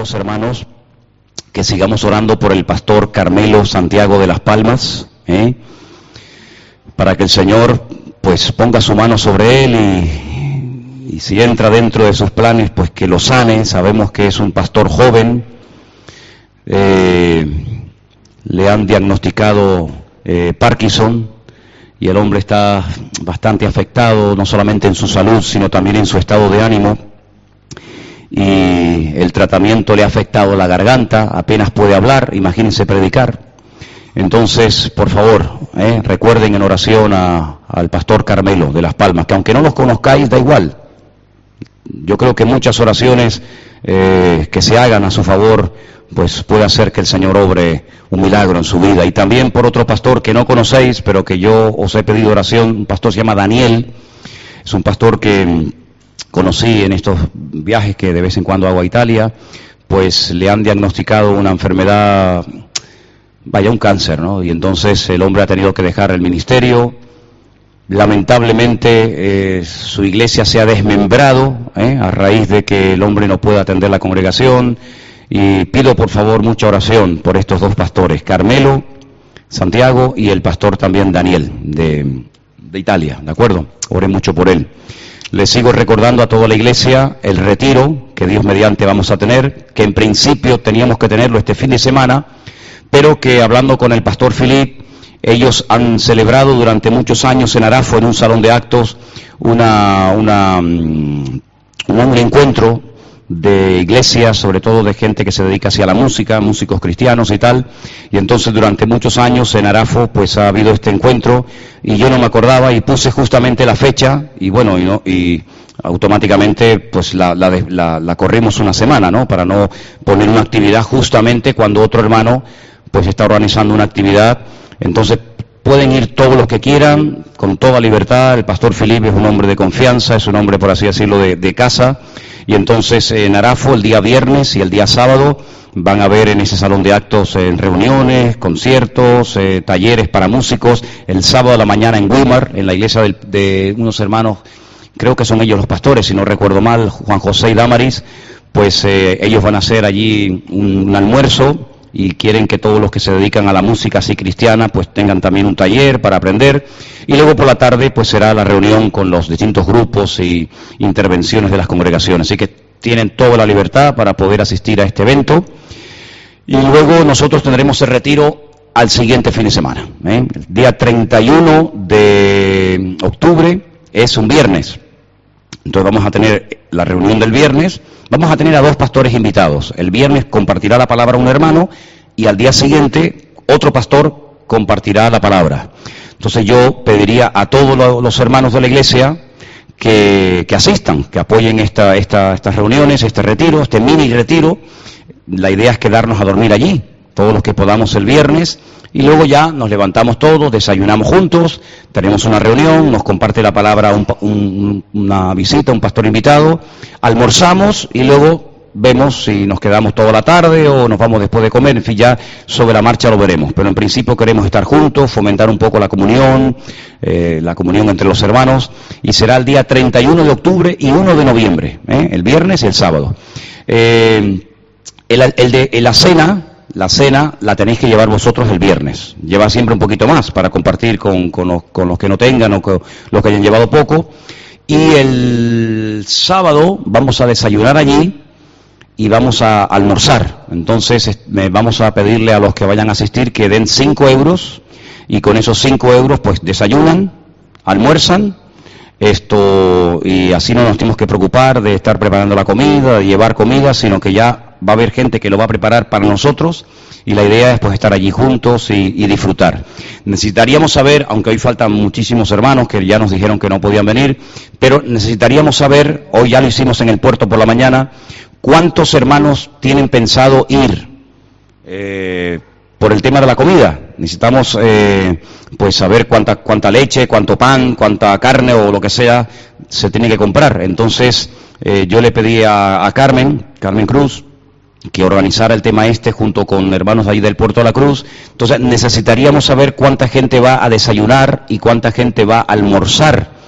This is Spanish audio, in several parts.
los hermanos que sigamos orando por el pastor Carmelo Santiago de las Palmas, ¿eh? para que el Señor pues ponga su mano sobre él y, si entra dentro de sus planes, pues que lo sane. Sabemos que es un pastor joven, eh, le han diagnosticado eh, Parkinson y el hombre está bastante afectado, no solamente en su salud, sino también en su estado de ánimo. Y el tratamiento le ha afectado la garganta, apenas puede hablar, imagínense predicar. Entonces, por favor, eh, recuerden en oración a, al pastor Carmelo de Las Palmas, que aunque no los conozcáis, da igual. Yo creo que muchas oraciones eh, que se hagan a su favor, pues puede hacer que el Señor obre un milagro en su vida. Y también por otro pastor que no conocéis, pero que yo os he pedido oración, un pastor se llama Daniel, es un pastor que conocí en estos viajes que de vez en cuando hago a Italia, pues le han diagnosticado una enfermedad vaya un cáncer, ¿no? Y entonces el hombre ha tenido que dejar el ministerio. Lamentablemente eh, su iglesia se ha desmembrado ¿eh? a raíz de que el hombre no puede atender la congregación. Y pido por favor mucha oración por estos dos pastores, Carmelo, Santiago y el pastor también Daniel de, de Italia, ¿de acuerdo? Oren mucho por él. Les sigo recordando a toda la iglesia el retiro que Dios mediante vamos a tener, que en principio teníamos que tenerlo este fin de semana pero que hablando con el pastor Filip, ellos han celebrado durante muchos años en Arafo, en un salón de actos, una, una, mm, un encuentro de iglesias, sobre todo de gente que se dedica hacia la música, músicos cristianos y tal. Y entonces durante muchos años en Arafo pues ha habido este encuentro y yo no me acordaba y puse justamente la fecha y bueno, y, no, y automáticamente pues la, la, la, corrimos una semana, ¿no? Para no poner una actividad justamente cuando otro hermano pues está organizando una actividad. Entonces pueden ir todos los que quieran, con toda libertad. El pastor Felipe es un hombre de confianza, es un hombre, por así decirlo, de, de casa. Y entonces en Arafo, el día viernes y el día sábado, van a ver en ese salón de actos en reuniones, conciertos, eh, talleres para músicos. El sábado a la mañana en Weimar, en la iglesia de, de, unos hermanos, creo que son ellos los pastores, si no recuerdo mal, Juan José y Damaris, pues eh, ellos van a hacer allí un almuerzo y quieren que todos los que se dedican a la música así cristiana pues tengan también un taller para aprender y luego por la tarde pues será la reunión con los distintos grupos y intervenciones de las congregaciones. Así que tienen toda la libertad para poder asistir a este evento y luego nosotros tendremos el retiro al siguiente fin de semana. ¿eh? El día 31 de octubre es un viernes. Entonces vamos a tener la reunión del viernes, vamos a tener a dos pastores invitados. El viernes compartirá la palabra un hermano y al día siguiente otro pastor compartirá la palabra. Entonces yo pediría a todos los hermanos de la iglesia que, asistan, que apoyen esta, esta, estas reuniones, este retiro, este mini retiro. La idea es quedarnos a dormir allí, todos los que podamos el viernes, y luego ya nos levantamos todos, desayunamos juntos, tenemos una reunión, nos comparte la palabra un, un, una visita, un pastor invitado, almorzamos y luego vemos si nos quedamos toda la tarde o nos vamos después de comer, en fin, ya sobre la marcha lo veremos. Pero en principio queremos estar juntos, fomentar un poco la comunión, eh, la comunión entre los hermanos, y será el día 31 de octubre y 1 de noviembre, ¿eh? el viernes y el sábado. Eh, el, el de la cena, la cena la tenéis que llevar vosotros el viernes. Lleva siempre un poquito más para compartir con, los, que no tengan o con los que hayan llevado poco. Y el sábado vamos a desayunar allí y vamos a almorzar. Entonces vamos a pedirle a los que vayan a asistir que den 5 euros y con esos 5 euros pues desayunan, almuerzan esto y así no nos tenemos que preocupar de estar preparando la comida, de llevar comida, sino que ya va a haber gente que lo va a preparar para nosotros y la idea es pues estar allí juntos y, disfrutar. Necesitaríamos saber, aunque hoy faltan muchísimos hermanos que ya nos dijeron que no podían venir, pero necesitaríamos saber, hoy ya lo hicimos en el puerto por la mañana, cuántos hermanos tienen pensado ir eh, por el tema de la comida. Necesitamos eh, pues saber cuánta, cuánta leche, cuánto pan, cuánta carne o lo que sea se tiene que comprar. Entonces eh, yo le pedí a Carmen, Carmen Cruz, que organizara el tema este junto con hermanos ahí del Puerto de la Cruz. Entonces necesitaríamos saber cuánta gente va a desayunar y cuánta gente va a almorzar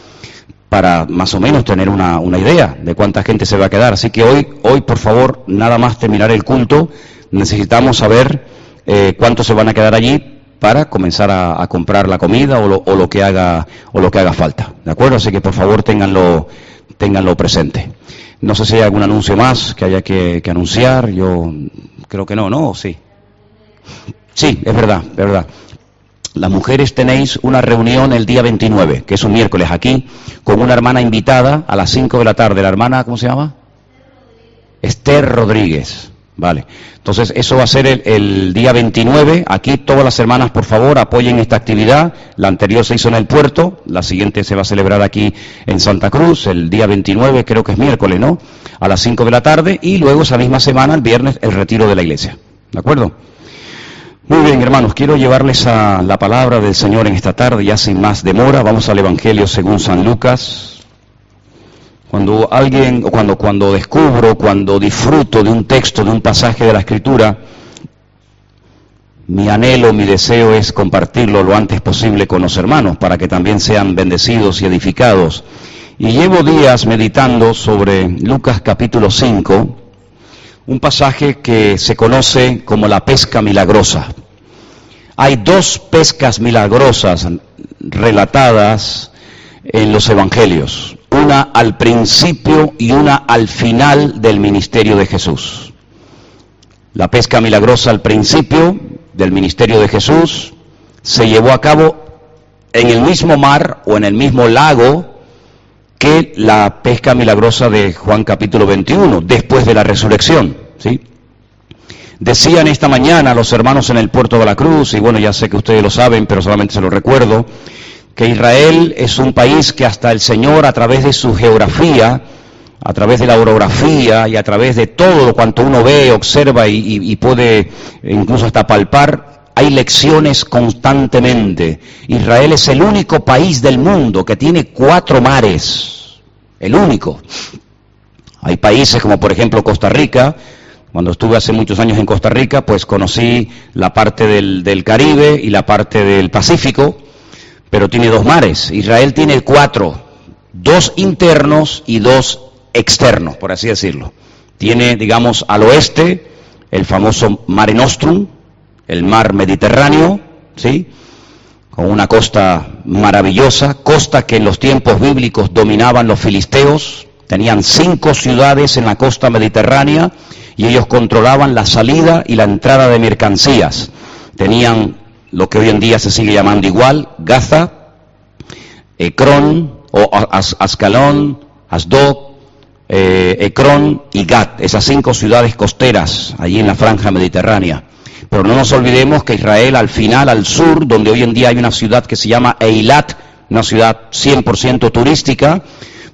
para más o menos tener una, una, idea de cuánta gente se va a quedar. Así que hoy, hoy por favor, nada más terminar el culto, necesitamos saber eh, cuántos se van a quedar allí para comenzar a, comprar la comida o lo, o lo, que haga o lo que haga falta. ¿De acuerdo? Así que por favor ténganlo, ténganlo presente. No sé si hay algún anuncio más que haya que, anunciar. Yo creo que no, ¿no? Sí. Sí, es verdad, es verdad. Las mujeres tenéis una reunión el día 29, que es un miércoles aquí, con una hermana invitada a las 5 de la tarde. ¿La hermana cómo se llama? Esther Rodríguez. Vale. Entonces, eso va a ser el, día 29. Aquí todas las hermanas, por favor, apoyen esta actividad. La anterior se hizo en el puerto, la siguiente se va a celebrar aquí en Santa Cruz, el día 29, creo que es miércoles, ¿no? A las 5 de la tarde y luego esa misma semana, el viernes, el retiro de la iglesia. ¿De acuerdo? Muy bien, hermanos, quiero llevarles a la palabra del Señor en esta tarde, ya sin más demora. Vamos al Evangelio según San Lucas. Cuando alguien, cuando, cuando descubro, cuando disfruto de un texto, de un pasaje de la Escritura, mi anhelo, mi deseo es compartirlo lo antes posible con los hermanos para que también sean bendecidos y edificados. Y llevo días meditando sobre Lucas capítulo 5, un pasaje que se conoce como la pesca milagrosa. Hay dos pescas milagrosas relatadas en los evangelios, una al principio y una al final del ministerio de Jesús. La pesca milagrosa al principio del ministerio de Jesús se llevó a cabo en el mismo mar o en el mismo lago que la pesca milagrosa de Juan capítulo 21, después de la resurrección. ¿sí? Decían esta mañana los hermanos en el puerto de la Cruz, y bueno, ya sé que ustedes lo saben, pero solamente se lo recuerdo, que Israel es un país que hasta el Señor, a través de su geografía, a través de la orografía y a través de todo cuanto uno ve, observa y, puede incluso hasta palpar, hay lecciones constantemente. Israel es el único país del mundo que tiene cuatro mares, el único. Hay países como por ejemplo Costa Rica, cuando estuve hace muchos años en Costa Rica, pues conocí la parte del Caribe y la parte del Pacífico, pero tiene dos mares. Israel tiene cuatro, dos internos y dos externos, por así decirlo. Tiene, digamos, al oeste el famoso Mare Nostrum, el mar Mediterráneo, ¿sí? Con una costa maravillosa, costa que en los tiempos bíblicos dominaban los filisteos, tenían cinco ciudades en la costa mediterránea y ellos controlaban la salida y la entrada de mercancías. Tenían lo que hoy en día se sigue llamando igual, Gaza, Ecrón o Ascalón, Asdod, eh, Ecrón y Gat, esas cinco ciudades costeras allí en la franja mediterránea. Pero no nos olvidemos que Israel al final, al sur, donde hoy en día hay una ciudad que se llama Eilat, una ciudad 100% turística,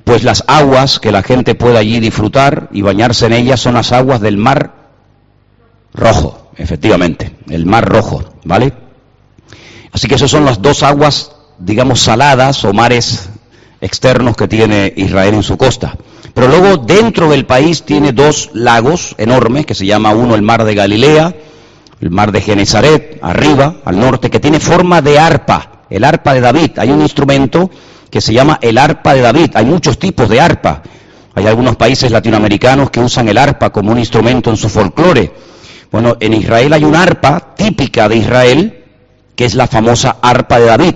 pues las aguas que la gente puede allí disfrutar y bañarse en ellas son las aguas del mar rojo, efectivamente, el mar rojo, ¿vale? Así que esas son las dos aguas, digamos, saladas o mares externos que tiene Israel en su costa. Pero luego dentro del país tiene dos lagos enormes, que se llama uno el mar de Galilea, el mar de Genezaret, arriba, al norte, que tiene forma de arpa, el arpa de David. Hay un instrumento que se llama el arpa de David. Hay muchos tipos de arpa. Hay algunos países latinoamericanos que usan el arpa como un instrumento en su folclore. Bueno, en Israel hay una arpa típica de Israel, que es la famosa arpa de David.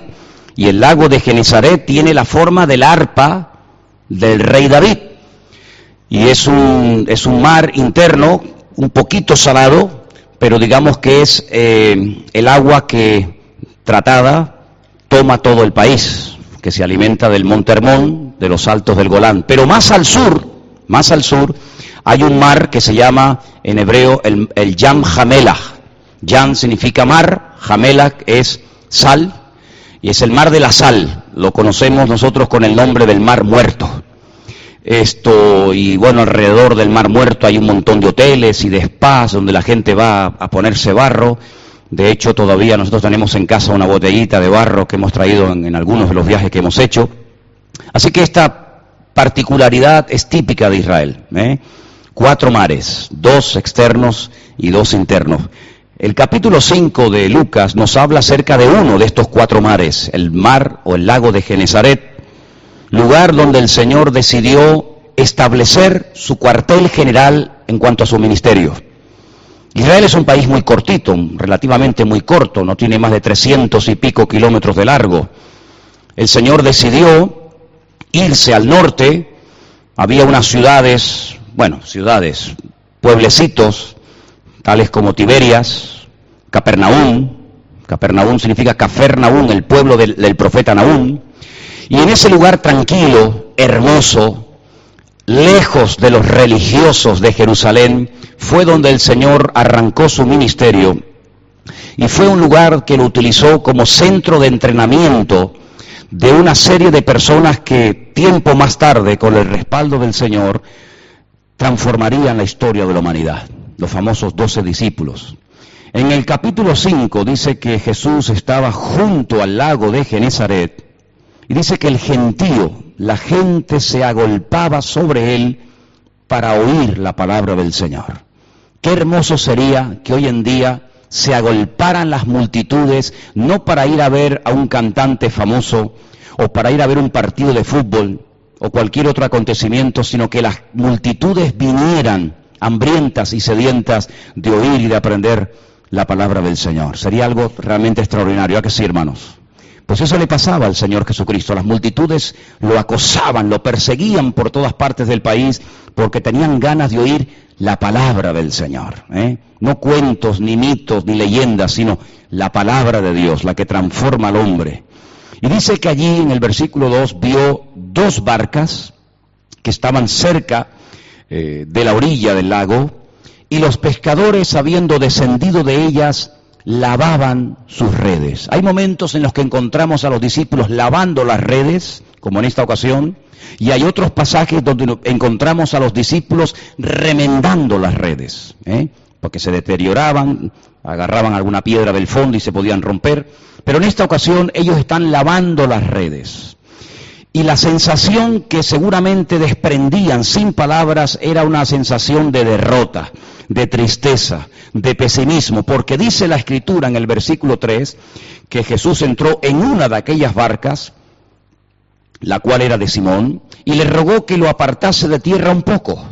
Y el lago de Genezaret tiene la forma del arpa del rey David. Y es un, es un mar interno, un poquito salado, pero digamos que es eh, el agua que tratada toma todo el país, que se alimenta del Monte Hermón, de los altos del Golán. Pero más al sur, más al sur, hay un mar que se llama en hebreo el, el Yam Hamelach. Yam significa mar, Hamelach es sal, y es el mar de la sal. Lo conocemos nosotros con el nombre del mar muerto. Esto, y bueno, alrededor del Mar Muerto hay un montón de hoteles y de spas donde la gente va a ponerse barro. De hecho, todavía nosotros tenemos en casa una botellita de barro que hemos traído en, en algunos de los viajes que hemos hecho. Así que esta particularidad es típica de Israel. ¿eh? Cuatro mares, dos externos y dos internos. El capítulo 5 de Lucas nos habla acerca de uno de estos cuatro mares, el mar o el lago de Genezaret, lugar donde el Señor decidió establecer su cuartel general en cuanto a su ministerio. Israel es un país muy cortito, relativamente muy corto, no tiene más de 300 y pico kilómetros de largo. El Señor decidió irse al norte, había unas ciudades, bueno, ciudades, pueblecitos, tales como Tiberias, Capernaum, Capernaum significa Cafernaum, el pueblo del, del profeta Naum, y en ese lugar tranquilo, hermoso, lejos de los religiosos de Jerusalén, fue donde el Señor arrancó su ministerio. Y fue un lugar que lo utilizó como centro de entrenamiento de una serie de personas que tiempo más tarde, con el respaldo del Señor, transformarían la historia de la humanidad, los famosos doce discípulos. En el capítulo 5 dice que Jesús estaba junto al lago de Genezaret y dice que el gentío, la gente se agolpaba sobre él para oír la palabra del Señor. Qué hermoso sería que hoy en día se agolparan las multitudes no para ir a ver a un cantante famoso o para ir a ver un partido de fútbol o cualquier otro acontecimiento, sino que las multitudes vinieran hambrientas y sedientas de oír y de aprender la palabra del Señor. Sería algo realmente extraordinario. ¿A que sí, hermanos? Pues eso le pasaba al Señor Jesucristo. Las multitudes lo acosaban, lo perseguían por todas partes del país porque tenían ganas de oír la palabra del Señor. ¿eh? No cuentos, ni mitos, ni leyendas, sino la palabra de Dios, la que transforma al hombre. Y dice que allí en el versículo 2 vio dos barcas que estaban cerca eh, de la orilla del lago y los pescadores, habiendo descendido de ellas, lavaban sus redes. Hay momentos en los que encontramos a los discípulos lavando las redes, como en esta ocasión, y hay otros pasajes donde encontramos a los discípulos remendando las redes, ¿eh? porque se deterioraban, agarraban alguna piedra del fondo y se podían romper, pero en esta ocasión ellos están lavando las redes. Y la sensación que seguramente desprendían sin palabras era una sensación de derrota, de tristeza, de pesimismo, porque dice la escritura en el versículo 3 que Jesús entró en una de aquellas barcas, la cual era de Simón, y le rogó que lo apartase de tierra un poco.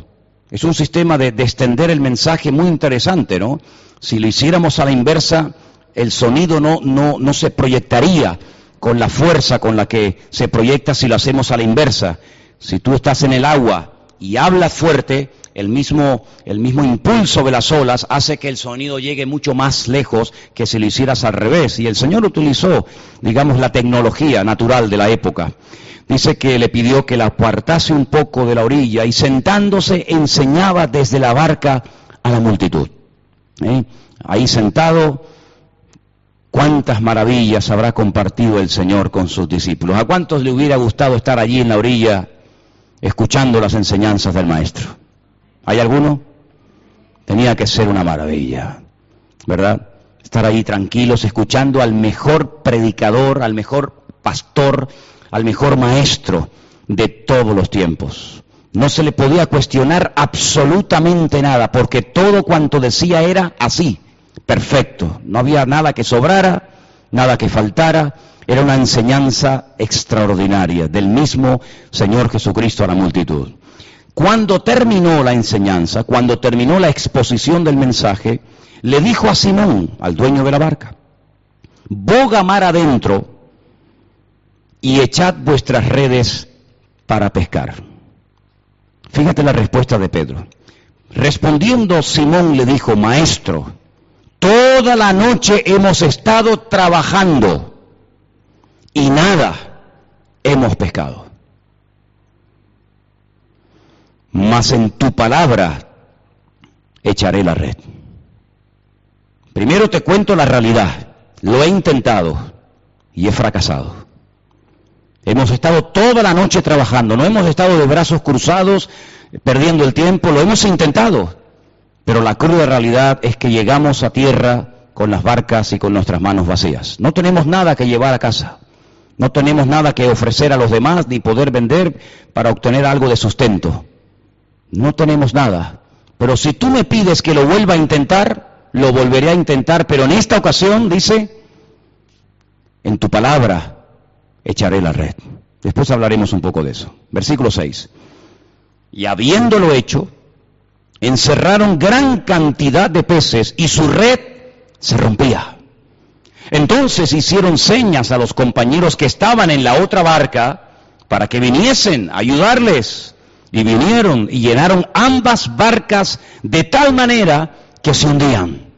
Es un sistema de, de extender el mensaje muy interesante, ¿no? Si lo hiciéramos a la inversa, el sonido no, no, no se proyectaría con la fuerza con la que se proyecta si lo hacemos a la inversa. Si tú estás en el agua y hablas fuerte, el mismo, el mismo impulso de las olas hace que el sonido llegue mucho más lejos que si lo hicieras al revés. Y el Señor utilizó, digamos, la tecnología natural de la época. Dice que le pidió que la apartase un poco de la orilla y sentándose enseñaba desde la barca a la multitud. ¿Eh? Ahí sentado, cuántas maravillas habrá compartido el Señor con sus discípulos. ¿A cuántos le hubiera gustado estar allí en la orilla escuchando las enseñanzas del Maestro? ¿Hay alguno? Tenía que ser una maravilla, ¿verdad? Estar ahí tranquilos, escuchando al mejor predicador, al mejor pastor, al mejor maestro de todos los tiempos. No se le podía cuestionar absolutamente nada, porque todo cuanto decía era así, perfecto. No había nada que sobrara, nada que faltara. Era una enseñanza extraordinaria del mismo Señor Jesucristo a la multitud. Cuando terminó la enseñanza, cuando terminó la exposición del mensaje, le dijo a Simón, al dueño de la barca, boga mar adentro y echad vuestras redes para pescar. Fíjate la respuesta de Pedro. Respondiendo Simón le dijo, maestro, toda la noche hemos estado trabajando y nada hemos pescado. Mas en tu palabra echaré la red. Primero te cuento la realidad. Lo he intentado y he fracasado. Hemos estado toda la noche trabajando, no hemos estado de brazos cruzados perdiendo el tiempo, lo hemos intentado, pero la cruda realidad es que llegamos a tierra con las barcas y con nuestras manos vacías. No tenemos nada que llevar a casa, no tenemos nada que ofrecer a los demás ni poder vender para obtener algo de sustento. No tenemos nada. Pero si tú me pides que lo vuelva a intentar, lo volveré a intentar, pero en esta ocasión, dice, en tu palabra echaré la red. Después hablaremos un poco de eso. Versículo 6. Y habiéndolo hecho, encerraron gran cantidad de peces y su red se rompía. Entonces hicieron señas a los compañeros que estaban en la otra barca para que viniesen a ayudarles. Y vinieron y llenaron ambas barcas de tal manera que se hundían.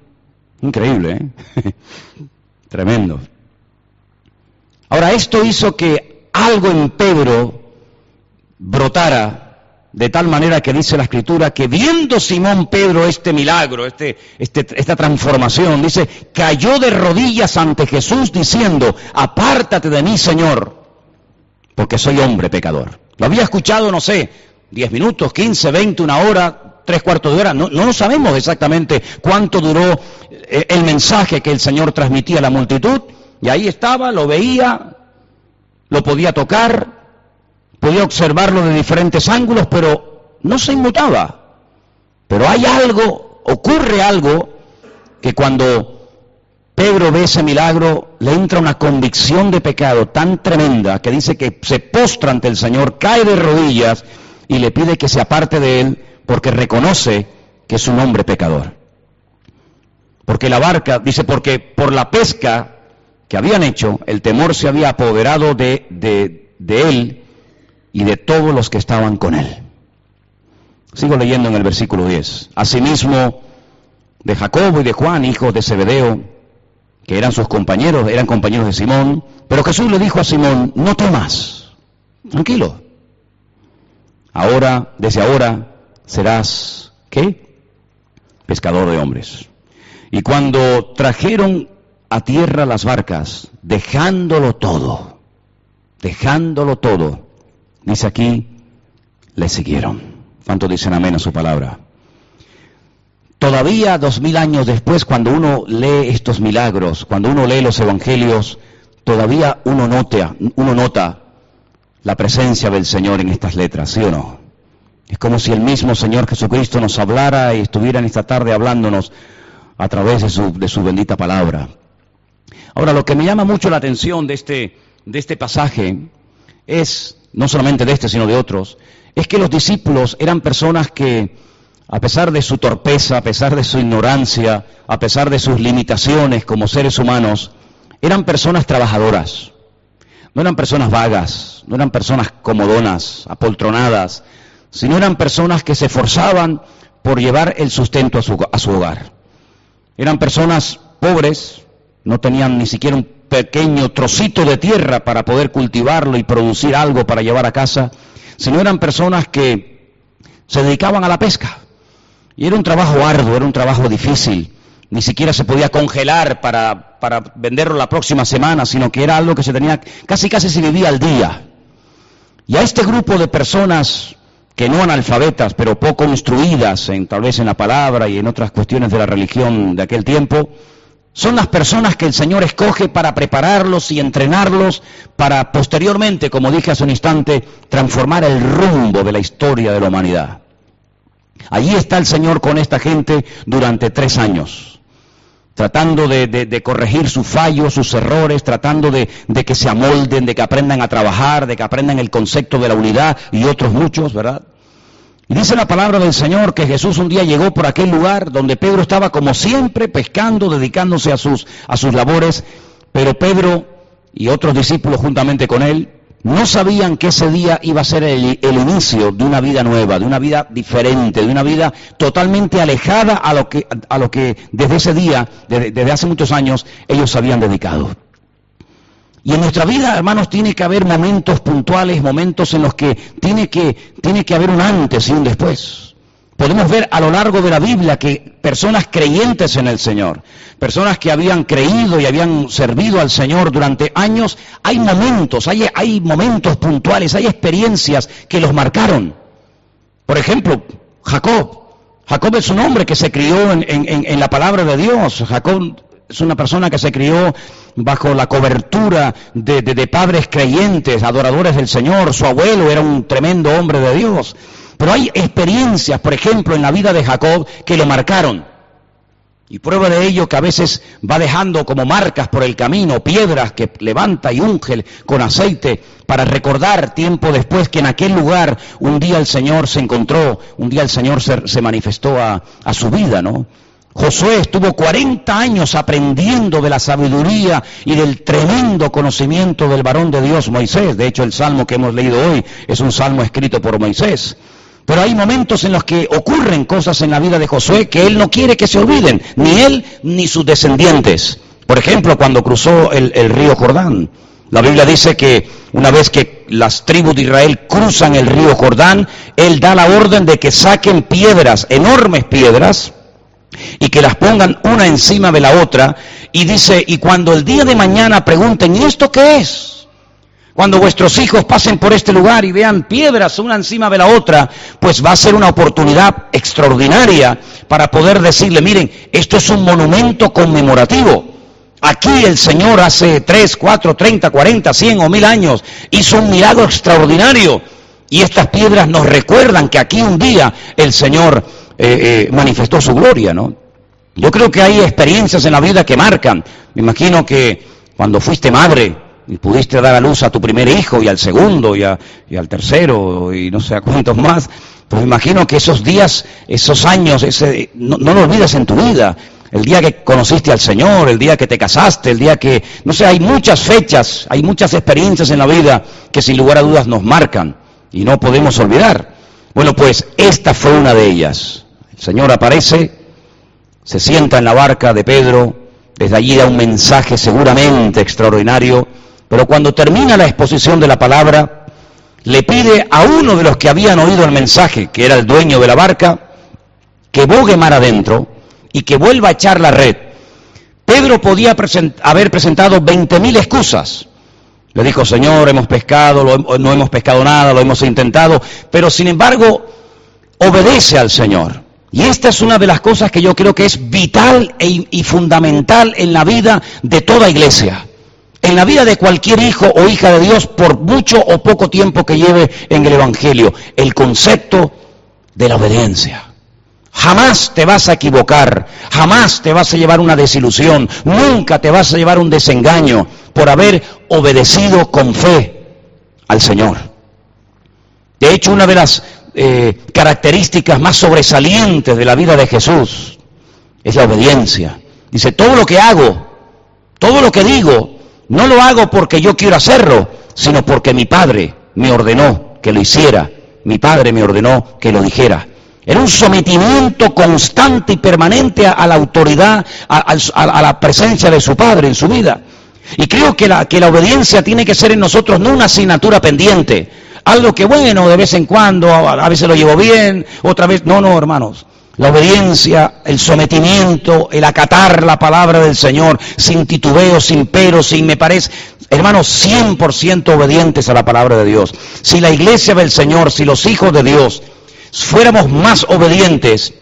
Increíble, ¿eh? Tremendo. Ahora, esto hizo que algo en Pedro brotara de tal manera que dice la escritura que viendo Simón Pedro este milagro, este, este, esta transformación, dice, cayó de rodillas ante Jesús diciendo, apártate de mí, Señor, porque soy hombre pecador. Lo había escuchado, no sé, 10 minutos, 15, 20, una hora, tres cuartos de hora. No, no sabemos exactamente cuánto duró eh, el mensaje que el Señor transmitía a la multitud. Y ahí estaba, lo veía, lo podía tocar, podía observarlo de diferentes ángulos, pero no se inmutaba. Pero hay algo, ocurre algo, que cuando Pedro ve ese milagro, le entra una convicción de pecado tan tremenda que dice que se postra ante el Señor, cae de rodillas y le pide que se aparte de él porque reconoce que es un hombre pecador. Porque la barca, dice, porque por la pesca que habían hecho, el temor se había apoderado de, de, de él y de todos los que estaban con él. Sigo leyendo en el versículo 10. Asimismo, de Jacobo y de Juan, hijos de Zebedeo, que eran sus compañeros, eran compañeros de Simón, pero Jesús le dijo a Simón, no temas, tranquilo. Ahora, desde ahora, serás, ¿qué? Pescador de hombres. Y cuando trajeron a tierra las barcas, dejándolo todo, dejándolo todo, Dice aquí, le siguieron. ¿Cuánto dicen amén a su palabra? Todavía dos mil años después, cuando uno lee estos milagros, cuando uno lee los evangelios, todavía uno nota, uno nota la presencia del Señor en estas letras, ¿sí o no? Es como si el mismo Señor Jesucristo nos hablara y estuviera en esta tarde hablándonos a través de su, de su bendita palabra. Ahora, lo que me llama mucho la atención de este, de este pasaje es no solamente de este, sino de otros, es que los discípulos eran personas que, a pesar de su torpeza, a pesar de su ignorancia, a pesar de sus limitaciones como seres humanos, eran personas trabajadoras. No eran personas vagas, no eran personas comodonas, apoltronadas, sino eran personas que se esforzaban por llevar el sustento a su, a su hogar. Eran personas pobres, no tenían ni siquiera un pequeño trocito de tierra para poder cultivarlo y producir algo para llevar a casa, sino eran personas que se dedicaban a la pesca. Y era un trabajo arduo, era un trabajo difícil. Ni siquiera se podía congelar para, para venderlo la próxima semana, sino que era algo que se tenía, casi casi se vivía al día. Y a este grupo de personas que no analfabetas, pero poco instruidas, en, tal vez en la palabra y en otras cuestiones de la religión de aquel tiempo, son las personas que el Señor escoge para prepararlos y entrenarlos para posteriormente, como dije hace un instante, transformar el rumbo de la historia de la humanidad. Allí está el Señor con esta gente durante tres años, tratando de, corregir sus fallos, sus errores, tratando de, que se amolden, de que aprendan a trabajar, de que aprendan el concepto de la unidad y otros muchos, ¿verdad? Y dice la palabra del Señor que Jesús un día llegó por aquel lugar donde Pedro estaba como siempre pescando, dedicándose a sus, a sus labores, pero Pedro y otros discípulos juntamente con él no sabían que ese día iba a ser el, inicio de una vida nueva, de una vida diferente, de una vida totalmente alejada a lo que, a lo que desde ese día, desde, desde hace muchos años, ellos habían dedicado. Y en nuestra vida, hermanos, tiene que haber momentos puntuales, momentos en los que tiene que, tiene que haber un antes y un después. Podemos ver a lo largo de la Biblia que personas creyentes en el Señor, personas que habían creído y habían servido al Señor durante años, hay momentos, hay, hay momentos puntuales, hay experiencias que los marcaron. Por ejemplo, Jacob. Jacob es un hombre que se crió en, en, en la palabra de Dios. Jacob es una persona que se crió bajo la cobertura de, padres creyentes, adoradores del Señor. Su abuelo era un tremendo hombre de Dios. Pero hay experiencias, por ejemplo, en la vida de Jacob que lo marcaron. Y prueba de ello que a veces va dejando como marcas por el camino, piedras que levanta y unge con aceite para recordar tiempo después que en aquel lugar un día el Señor se encontró, un día el Señor se, manifestó a, a su vida, ¿no? Josué estuvo 40 años aprendiendo de la sabiduría y del tremendo conocimiento del varón de Dios Moisés. De hecho, el salmo que hemos leído hoy es un salmo escrito por Moisés. Pero hay momentos en los que ocurren cosas en la vida de Josué que él no quiere que se olviden, ni él ni sus descendientes. Por ejemplo, cuando cruzó el, río Jordán. La Biblia dice que una vez que las tribus de Israel cruzan el río Jordán, él da la orden de que saquen piedras, enormes piedras, y que las pongan una encima de la otra. Y dice, y cuando el día de mañana pregunten, ¿y esto qué es? Cuando vuestros hijos pasen por este lugar y vean piedras una encima de la otra, pues va a ser una oportunidad extraordinaria para poder decirle, miren, esto es un monumento conmemorativo. Aquí el Señor hace 3, 4, 30, 40, 100 o 1000 años hizo un milagro extraordinario. Y estas piedras nos recuerdan que aquí un día el Señor eh, eh, manifestó su gloria, ¿no? Yo creo que hay experiencias en la vida que marcan. Me imagino que cuando fuiste madre, y pudiste dar a luz a tu primer hijo y al segundo y, al tercero y no sé a cuántos más, pues imagino que esos días, esos años, ese, no, no lo olvides en tu vida. El día que conociste al Señor, el día que te casaste, el día que, no sé, hay muchas fechas, hay muchas experiencias en la vida que sin lugar a dudas nos marcan y no podemos olvidar. Bueno, pues esta fue una de ellas. El Señor aparece, se sienta en la barca de Pedro, desde allí da un mensaje seguramente extraordinario pero cuando termina la exposición de la palabra, le pide a uno de los que habían oído el mensaje, que era el dueño de la barca, que bogue mar adentro y que vuelva a echar la red. Pedro podía haber presentado 20.000 excusas. Le dijo, Señor, hemos pescado, no hemos pescado nada, lo hemos intentado, pero sin embargo, obedece al Señor. Y esta es una de las cosas que yo creo que es vital e y fundamental en la vida de toda iglesia en la vida de cualquier hijo o hija de Dios por mucho o poco tiempo que lleve en el Evangelio, el concepto de la obediencia. Jamás te vas a equivocar, jamás te vas a llevar una desilusión, nunca te vas a llevar un desengaño por haber obedecido con fe al Señor. De hecho, una de las eh, características más sobresalientes de la vida de Jesús es la obediencia. Dice, todo lo que hago, todo lo que digo, no lo hago porque yo quiero hacerlo, sino porque mi padre me ordenó que lo hiciera. Mi padre me ordenó que lo dijera. Era un sometimiento constante y permanente a, la autoridad, a, la presencia de su padre en su vida. Y creo que la, que la obediencia tiene que ser en nosotros no una asignatura pendiente, algo que bueno, de vez en cuando, a veces lo llevo bien, otra vez, no, no, hermanos la obediencia, el sometimiento, el acatar la palabra del Señor, sin titubeo, sin pero, sin me parece, hermanos, 100% obedientes a la palabra de Dios. Si la iglesia del Señor, si los hijos de Dios fuéramos más obedientes,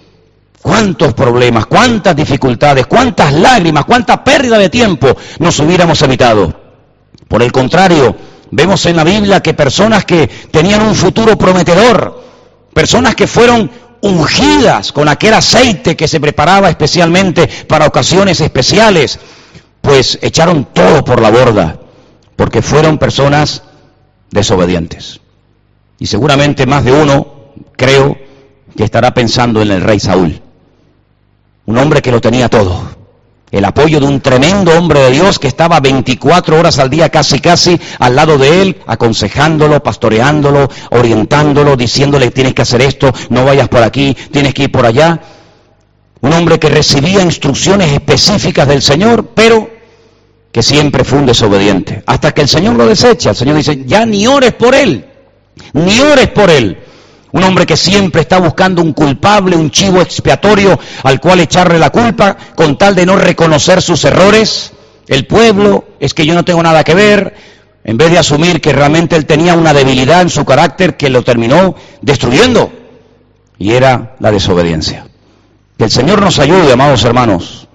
cuántos problemas, cuántas dificultades, cuántas lágrimas, cuánta pérdida de tiempo nos hubiéramos evitado. Por el contrario, vemos en la Biblia que personas que tenían un futuro prometedor, personas que fueron ungidas con aquel aceite que se preparaba especialmente para ocasiones especiales, pues echaron todo por la borda, porque fueron personas desobedientes. Y seguramente más de uno, creo, que estará pensando en el rey Saúl, un hombre que lo tenía todo el apoyo de un tremendo hombre de Dios que estaba 24 horas al día casi casi al lado de él, aconsejándolo, pastoreándolo, orientándolo, diciéndole tienes que hacer esto, no vayas por aquí, tienes que ir por allá. Un hombre que recibía instrucciones específicas del Señor, pero que siempre fue un desobediente. Hasta que el Señor lo desecha. El Señor dice, ya ni ores por él, ni ores por él. Un hombre que siempre está buscando un culpable, un chivo expiatorio al cual echarle la culpa con tal de no reconocer sus errores. El pueblo es que yo no tengo nada que ver, en vez de asumir que realmente él tenía una debilidad en su carácter que lo terminó destruyendo. Y era la desobediencia. Que el Señor nos ayude, amados hermanos,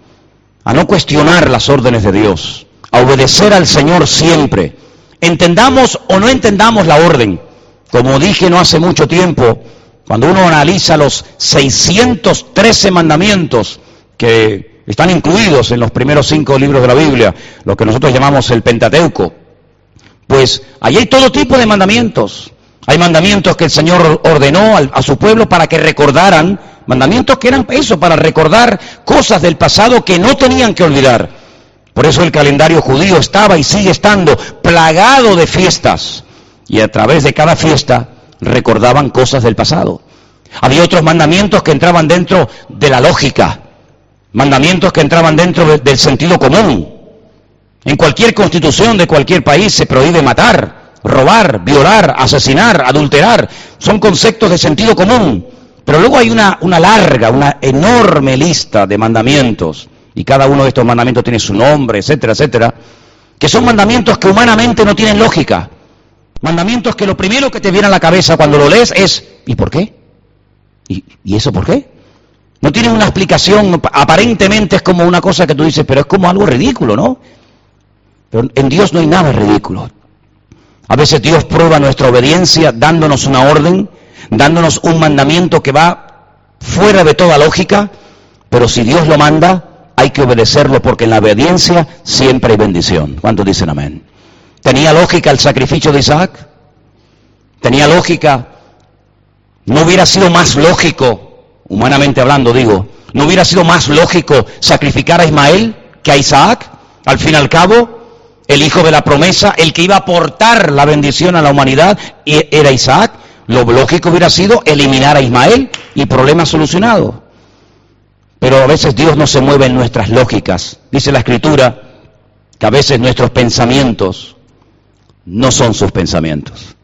a no cuestionar las órdenes de Dios, a obedecer al Señor siempre. Entendamos o no entendamos la orden. Como dije no hace mucho tiempo, cuando uno analiza los 613 mandamientos que están incluidos en los primeros cinco libros de la Biblia, lo que nosotros llamamos el Pentateuco. Pues allí hay todo tipo de mandamientos. Hay mandamientos que el Señor ordenó a su pueblo para que recordaran, mandamientos que eran eso, para recordar cosas del pasado que no tenían que olvidar. Por eso el calendario judío estaba y sigue estando plagado de fiestas. Y a través de cada fiesta recordaban cosas del pasado. Había otros mandamientos que entraban dentro de la lógica, mandamientos que entraban dentro del sentido común. En cualquier constitución de cualquier país se prohíbe matar, robar, violar, asesinar, adulterar. Son conceptos de sentido común. Pero luego hay una, larga, una enorme lista de mandamientos, y cada uno de estos mandamientos tiene su nombre, etcétera, etcétera, que son mandamientos que humanamente no tienen lógica. Mandamientos que lo primero que te viene a la cabeza cuando lo lees es, ¿y por qué? ¿Y, eso por qué? No tienen una explicación, aparentemente es como una cosa que tú dices, pero es como algo ridículo, ¿no? Pero en Dios no hay nada ridículo. A veces Dios prueba nuestra obediencia dándonos una orden, dándonos un mandamiento que va fuera de toda lógica, pero si Dios lo manda, hay que obedecerlo porque en la obediencia siempre hay bendición. ¿Cuántos dicen amén? ¿Tenía lógica el sacrificio de Isaac? ¿Tenía lógica? ¿No hubiera sido más lógico, humanamente hablando digo, no hubiera sido más lógico sacrificar a Ismael que a Isaac? Al fin y al cabo, el hijo de la promesa, el que iba a aportar la bendición a la humanidad, era Isaac. Lo lógico hubiera sido eliminar a Ismael y problema solucionado. Pero a veces Dios no se mueve en nuestras lógicas. Dice la Escritura que a veces nuestros pensamientos no son sus pensamientos.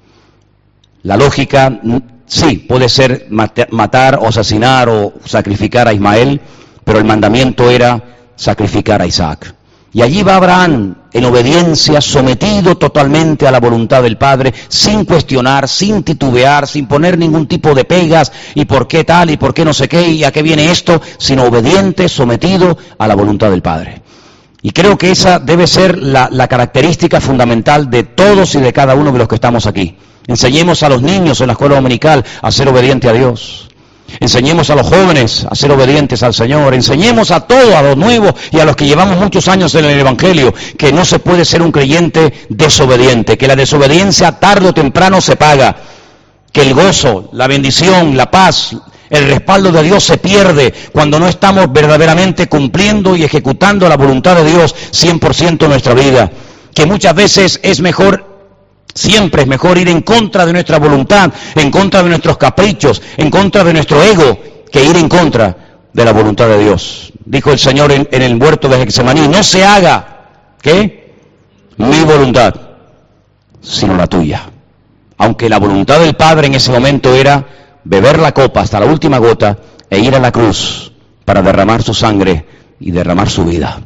La lógica sí puede ser matar o asesinar o sacrificar a Ismael, pero el mandamiento era sacrificar a Isaac. Y allí va Abraham en obediencia, sometido totalmente a la voluntad del Padre, sin cuestionar, sin titubear, sin poner ningún tipo de pegas y por qué tal y por qué no sé qué y a qué viene esto, sino obediente, sometido a la voluntad del Padre. Y creo que esa debe ser la, característica fundamental de todos y de cada uno de los que estamos aquí. Enseñemos a los niños en la escuela dominical a ser obedientes a Dios. Enseñemos a los jóvenes a ser obedientes al Señor. Enseñemos a todos, a los nuevos y a los que llevamos muchos años en el Evangelio, que no se puede ser un creyente desobediente, que la desobediencia tarde o temprano se paga, que el gozo, la bendición, la paz, el respaldo de Dios se pierde cuando no estamos verdaderamente cumpliendo y ejecutando la voluntad de Dios 100% en nuestra vida. Que muchas veces es mejor Siempre es mejor ir en contra de nuestra voluntad, en contra de nuestros caprichos, en contra de nuestro ego, que ir en contra de la voluntad de Dios. Dijo el Señor en, el huerto de Getsemaní, no se haga, ¿qué? Mi voluntad, sino la tuya. Aunque la voluntad del Padre en ese momento era beber la copa hasta la última gota e ir a la cruz para derramar su sangre y derramar su vida.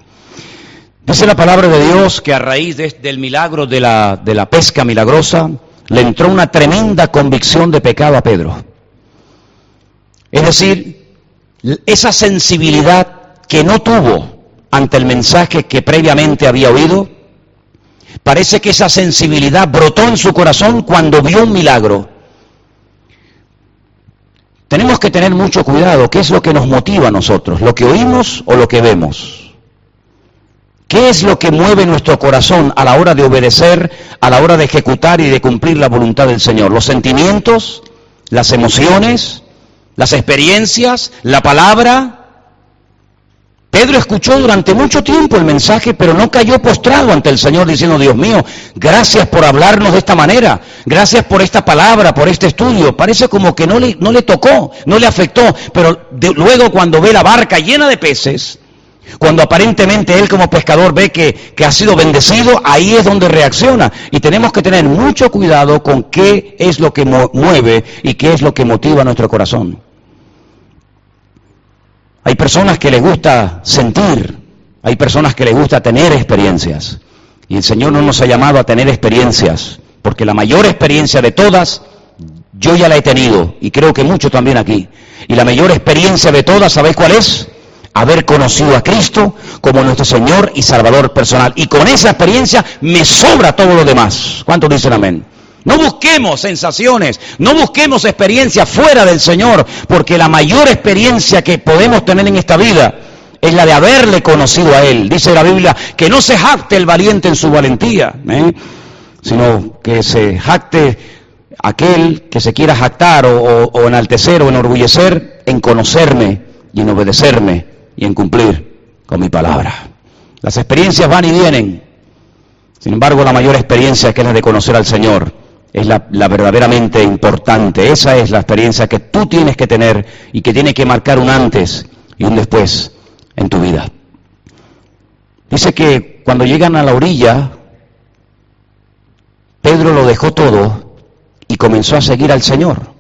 Dice la palabra de Dios que a raíz del milagro de la, de la pesca milagrosa le entró una tremenda convicción de pecado a Pedro. Es decir, esa sensibilidad que no tuvo ante el mensaje que previamente había oído, parece que esa sensibilidad brotó en su corazón cuando vio un milagro tenemos que tener mucho cuidado, ¿qué es lo que nos motiva a nosotros? ¿Lo que oímos o lo que vemos? ¿Qué es lo que mueve nuestro corazón a la hora de obedecer, a la hora de ejecutar y de cumplir la voluntad del Señor? ¿Los sentimientos? ¿Las emociones? ¿Las experiencias? ¿La palabra? Pedro escuchó durante mucho tiempo el mensaje, pero no cayó postrado ante el Señor diciendo, Dios mío, gracias por hablarnos de esta manera, gracias por esta palabra, por este estudio. Parece como que no le, no le tocó, no le afectó, pero luego cuando ve la barca llena de peces, cuando aparentemente él como pescador ve que, que ha sido bendecido, ahí es donde reacciona. Y tenemos que tener mucho cuidado con qué es lo que mueve y qué es lo que motiva nuestro corazón. Hay personas que les gusta sentir, hay personas que les gusta tener experiencias. Y el Señor no nos ha llamado a tener experiencias, porque la mayor experiencia de todas, yo ya la he tenido, y creo que mucho también aquí. Y la mayor experiencia de todas, ¿sabéis cuál es? Haber conocido a Cristo como nuestro Señor y Salvador personal. Y con esa experiencia me sobra todo lo demás. ¿Cuántos dicen amén? No busquemos sensaciones, no busquemos experiencias fuera del Señor, porque la mayor experiencia que podemos tener en esta vida es la de haberle conocido a Él. Dice la Biblia que no se jacte el valiente en su valentía, ¿eh? sino que se jacte aquel que se quiera jactar o, o enaltecer o enorgullecer en conocerme y en obedecerme y en cumplir con mi palabra. Las experiencias van y vienen. Sin embargo, la mayor experiencia que es la de conocer al Señor es la, verdaderamente importante. Esa es la experiencia que tú tienes que tener y que tiene que marcar un antes y un después en tu vida. Dice que cuando llegan a la orilla, Pedro lo dejó todo y comenzó a seguir al Señor.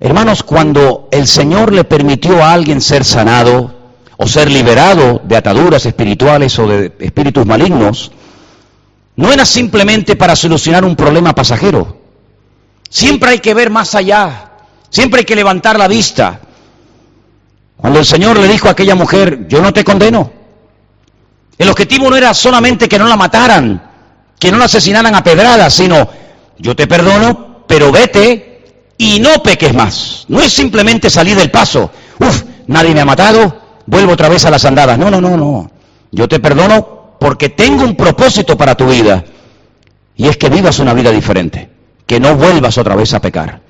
Hermanos, cuando el Señor le permitió a alguien ser sanado o ser liberado de ataduras espirituales o de espíritus malignos, no era simplemente para solucionar un problema pasajero. Siempre hay que ver más allá, siempre hay que levantar la vista. Cuando el Señor le dijo a aquella mujer, yo no te condeno, el objetivo no era solamente que no la mataran, que no la asesinaran a pedradas, sino yo te perdono, pero vete y no peques más. No es simplemente salir del paso, uf, nadie me ha matado, vuelvo otra vez a las andadas. No, no, no, no. Yo te perdono, porque tengo un propósito para tu vida. Y es que vivas una vida diferente, que no vuelvas otra vez a pecar.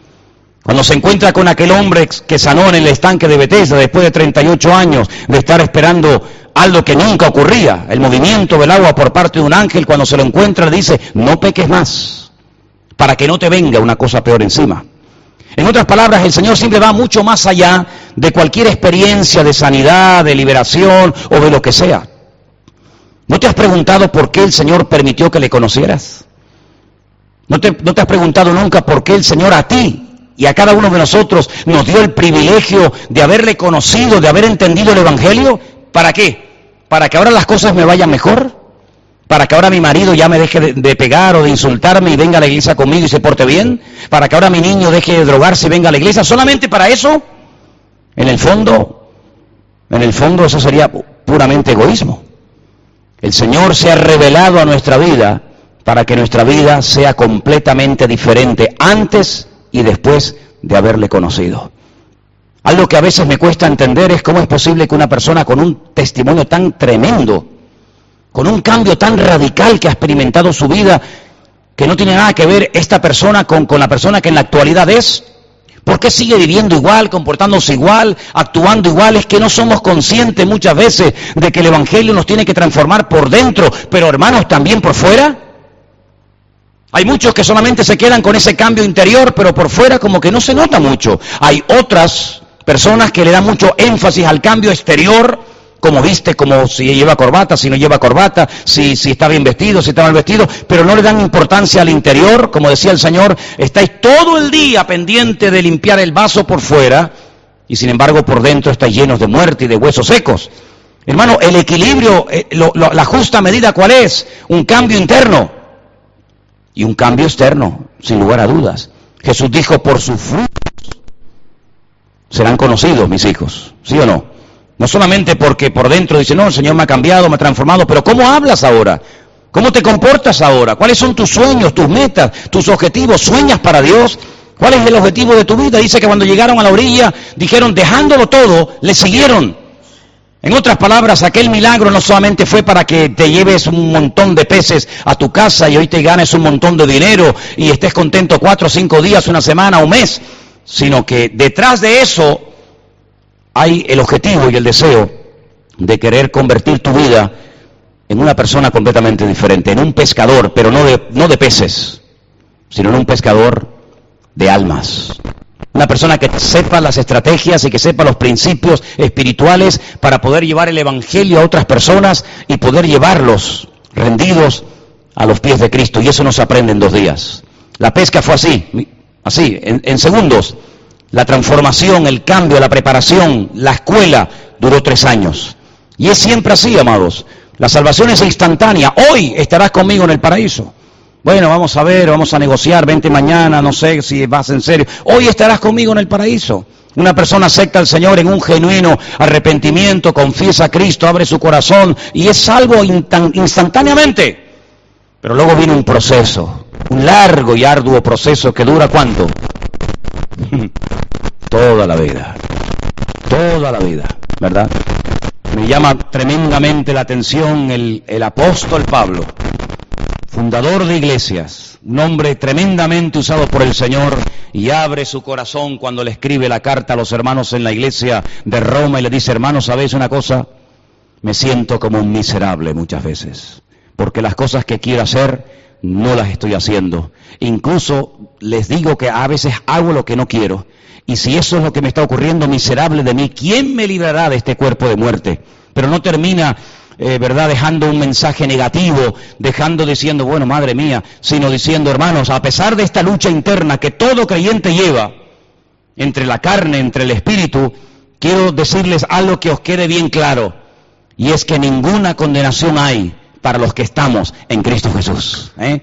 Cuando se encuentra con aquel hombre que sanó en el estanque de Bethesda después de 38 años de estar esperando algo que nunca ocurría, el movimiento del agua por parte de un ángel, cuando se lo encuentra le dice, no peques más, para que no te venga una cosa peor encima. En otras palabras, el Señor siempre va mucho más allá de cualquier experiencia de sanidad, de liberación o de lo que sea. ¿No te has preguntado por qué el Señor permitió que le conocieras? ¿No te, ¿No te, has preguntado nunca por qué el Señor a ti y a cada uno de nosotros nos dio el privilegio de haberle conocido, de haber entendido el Evangelio? ¿Para qué? ¿Para que ahora las cosas me vayan mejor? ¿Para que ahora mi marido ya me deje de, de pegar o de insultarme y venga a la iglesia conmigo y se porte bien? ¿Para que ahora mi niño deje de drogarse y venga a la iglesia? ¿Solamente para eso? En el fondo, en el fondo eso sería puramente egoísmo. El Señor se ha revelado a nuestra vida para que nuestra vida sea completamente diferente antes y después de haberle conocido. Algo que a veces me cuesta entender es cómo es posible que una persona con un testimonio tan tremendo, con un cambio tan radical que ha experimentado su vida, que no tiene nada que ver esta persona con, con la persona que en la actualidad es, ¿Por qué sigue viviendo igual, comportándose igual, actuando igual? Es que no somos conscientes muchas veces de que el Evangelio nos tiene que transformar por dentro, pero hermanos, también por fuera. Hay muchos que solamente se quedan con ese cambio interior, pero por fuera como que no se nota mucho. Hay otras personas que le dan mucho énfasis al cambio exterior, como viste, como si lleva corbata, si no lleva corbata, si, si está bien vestido, si está mal vestido, pero no le dan importancia al interior, como decía el Señor, estáis todo el día pendiente de limpiar el vaso por fuera, y sin embargo por dentro estáis llenos de muerte y de huesos secos. Hermano, el equilibrio, eh, la justa medida, ¿cuál es? Un cambio interno y un cambio externo, sin lugar a dudas. Jesús dijo, por sus frutos serán conocidos mis hijos, ¿sí o no? No solamente porque por dentro dice, no, el Señor me ha cambiado, me ha transformado, pero ¿cómo hablas ahora? ¿Cómo te comportas ahora? ¿Cuáles son tus sueños, tus metas, tus objetivos? ¿Sueñas para Dios? ¿Cuál es el objetivo de tu vida? Dice que cuando llegaron a la orilla, dijeron, dejándolo todo, le siguieron. En otras palabras, aquel milagro no solamente fue para que te lleves un montón de peces a tu casa y hoy te ganes un montón de dinero y estés contento cuatro o cinco días, una semana, un mes, sino que detrás de eso hay el objetivo y el deseo de querer convertir tu vida en una persona completamente diferente, en un pescador, pero no de, peces, sino en un pescador de almas. Una persona que sepa las estrategias y que sepa los principios espirituales para poder llevar el Evangelio a otras personas y poder llevarlos rendidos a los pies de Cristo. Y eso no se aprende en dos días. La pesca fue así, así, en segundos. La transformación, el cambio, la preparación, la escuela duró tres años. Y es siempre así, amados. La salvación es instantánea. Hoy estarás conmigo en el paraíso. Bueno, vamos a ver, vamos a negociar, vente mañana, no sé si vas en serio. Hoy estarás conmigo en el paraíso. Una persona acepta al Señor en un genuino arrepentimiento, confiesa a Cristo, abre su corazón y es salvo instantáneamente. Pero luego viene un proceso, un largo y arduo proceso que dura cuánto? Toda la vida. Toda la vida. ¿verdad? Me llama tremendamente la atención el, el apóstol Pablo, fundador de iglesias, un hombre tremendamente usado por el Señor y abre su corazón cuando le escribe la carta a los hermanos en la iglesia de Roma y le dice, hermanos, ¿sabéis una cosa? Me siento como un miserable muchas veces, porque las cosas que quiero hacer no las estoy haciendo. Incluso les digo que a veces hago lo que no quiero. Y si eso es lo que me está ocurriendo, miserable de mí, ¿quién me librará de este cuerpo de muerte? Pero no termina eh, ¿verdad? Dejando un mensaje negativo, dejando diciendo, bueno, madre mía, sino diciendo, hermanos, a pesar de esta lucha interna que todo creyente lleva entre la carne, entre el espíritu, quiero decirles algo que os quede bien claro, y es que ninguna condenación hay para los que estamos en Cristo Jesús. ¿eh?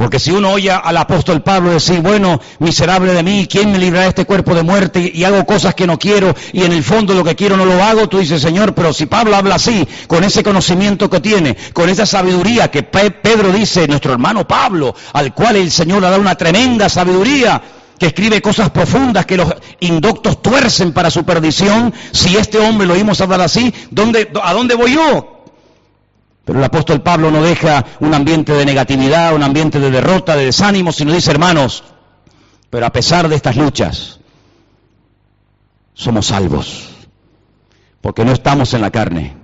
Porque si uno oye al apóstol Pablo decir, bueno, miserable de mí, ¿quién me librará de este cuerpo de muerte? Y hago cosas que no quiero y en el fondo lo que quiero no lo hago, tú dices, Señor, pero si Pablo habla así, con ese conocimiento que tiene, con esa sabiduría que Pedro dice, nuestro hermano Pablo, al cual el Señor le da una tremenda sabiduría, que escribe cosas profundas que los indoctos tuercen para su perdición, si este hombre lo oímos hablar así, ¿dónde, ¿a dónde voy yo? Pero el apóstol Pablo no deja un ambiente de negatividad, un ambiente de derrota, de desánimo, sino dice, hermanos, pero a pesar de estas luchas, somos salvos, porque no estamos en la carne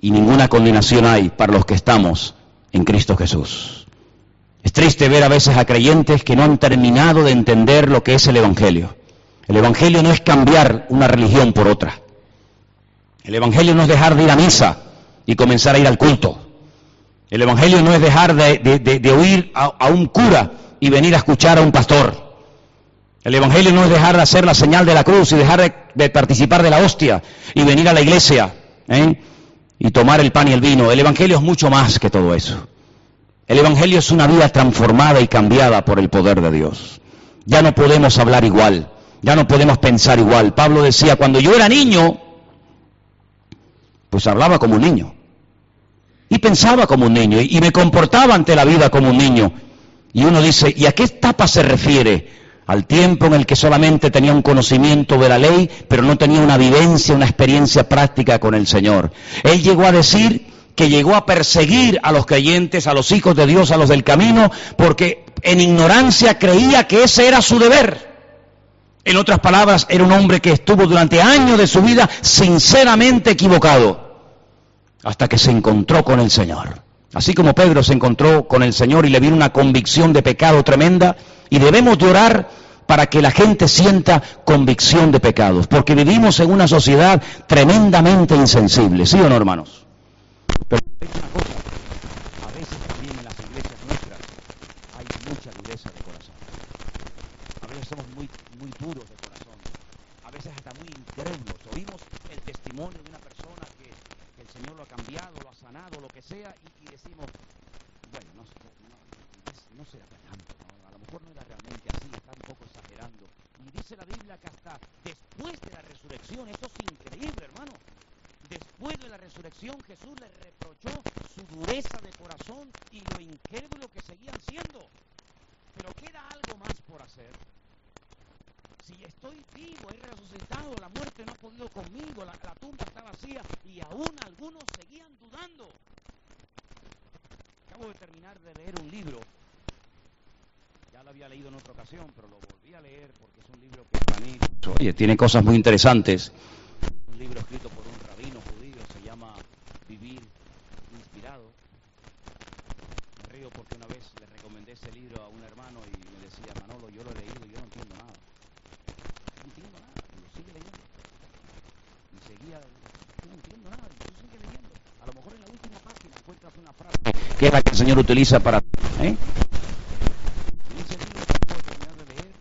y ninguna condenación hay para los que estamos en Cristo Jesús. Es triste ver a veces a creyentes que no han terminado de entender lo que es el Evangelio. El Evangelio no es cambiar una religión por otra. El Evangelio no es dejar de ir a misa y comenzar a ir al culto. El Evangelio no es dejar de, oír a, un cura y venir a escuchar a un pastor. El Evangelio no es dejar de hacer la señal de la cruz y dejar de, participar de la hostia y venir a la iglesia ¿eh? y tomar el pan y el vino. El Evangelio es mucho más que todo eso. El Evangelio es una vida transformada y cambiada por el poder de Dios. Ya no podemos hablar igual, ya no podemos pensar igual. Pablo decía, cuando yo era niño, pues hablaba como un niño. Y pensaba como un niño y me comportaba ante la vida como un niño. Y uno dice, ¿y a qué etapa se refiere? Al tiempo en el que solamente tenía un conocimiento de la ley, pero no tenía una vivencia, una experiencia práctica con el Señor. Él llegó a decir que llegó a perseguir a los creyentes, a los hijos de Dios, a los del camino, porque en ignorancia creía que ese era su deber. En otras palabras, era un hombre que estuvo durante años de su vida sinceramente equivocado hasta que se encontró con el Señor. Así como Pedro se encontró con el Señor y le vino una convicción de pecado tremenda, y debemos llorar para que la gente sienta convicción de pecados, porque vivimos en una sociedad tremendamente insensible, ¿sí o no, hermanos? Pero una cosa, a veces también en las iglesias nuestras hay mucha dureza de corazón. A veces somos muy, muy duros de corazón, a veces hasta muy incrédulos. Oímos el testimonio de una persona Señor lo ha cambiado, lo ha sanado, lo que sea, y, decimos, bueno, no, no, será tanto, a lo mejor no era realmente así, está un poco exagerando. Y dice la Biblia que hasta después de la resurrección, esto es increíble, hermano, después de la resurrección Jesús le reprochó su dureza de corazón y lo incrédulo que seguían siendo. Pero queda algo más por hacer si estoy vivo, he resucitado, la muerte no ha podido conmigo, la, tumba está vacía y aún algunos seguían dudando. Acabo de terminar de leer un libro, ya lo había leído en otra ocasión, pero lo volví a leer porque es un libro que para mí, oye, tiene cosas muy interesantes. Un libro escrito por un rabino judío, se llama Vivir Inspirado. Me río porque una vez le recomendé ese libro a un hermano y me decía, Manolo, yo lo he leído y yo no entiendo nada. No entiendo nada, yo sigue leyendo. A lo mejor en la última página encuentras una frase que es la que el Señor utiliza para... ¿eh? ese libro de leer